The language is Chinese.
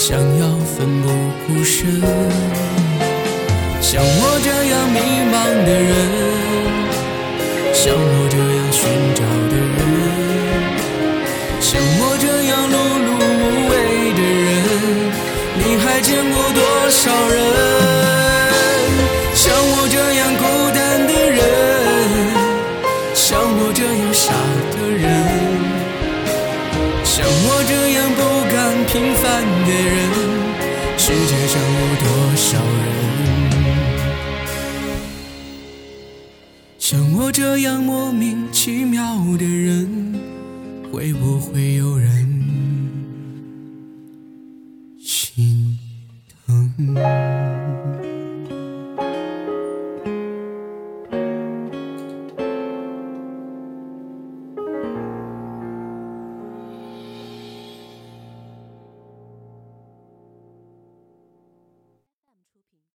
想要奋不顾身，像我这样迷茫的人，像我这样寻找的人，像我这样碌碌无为的人，你还见过多少人？别人，世界上有多少人？像我这样莫名其妙的人，会不会有人？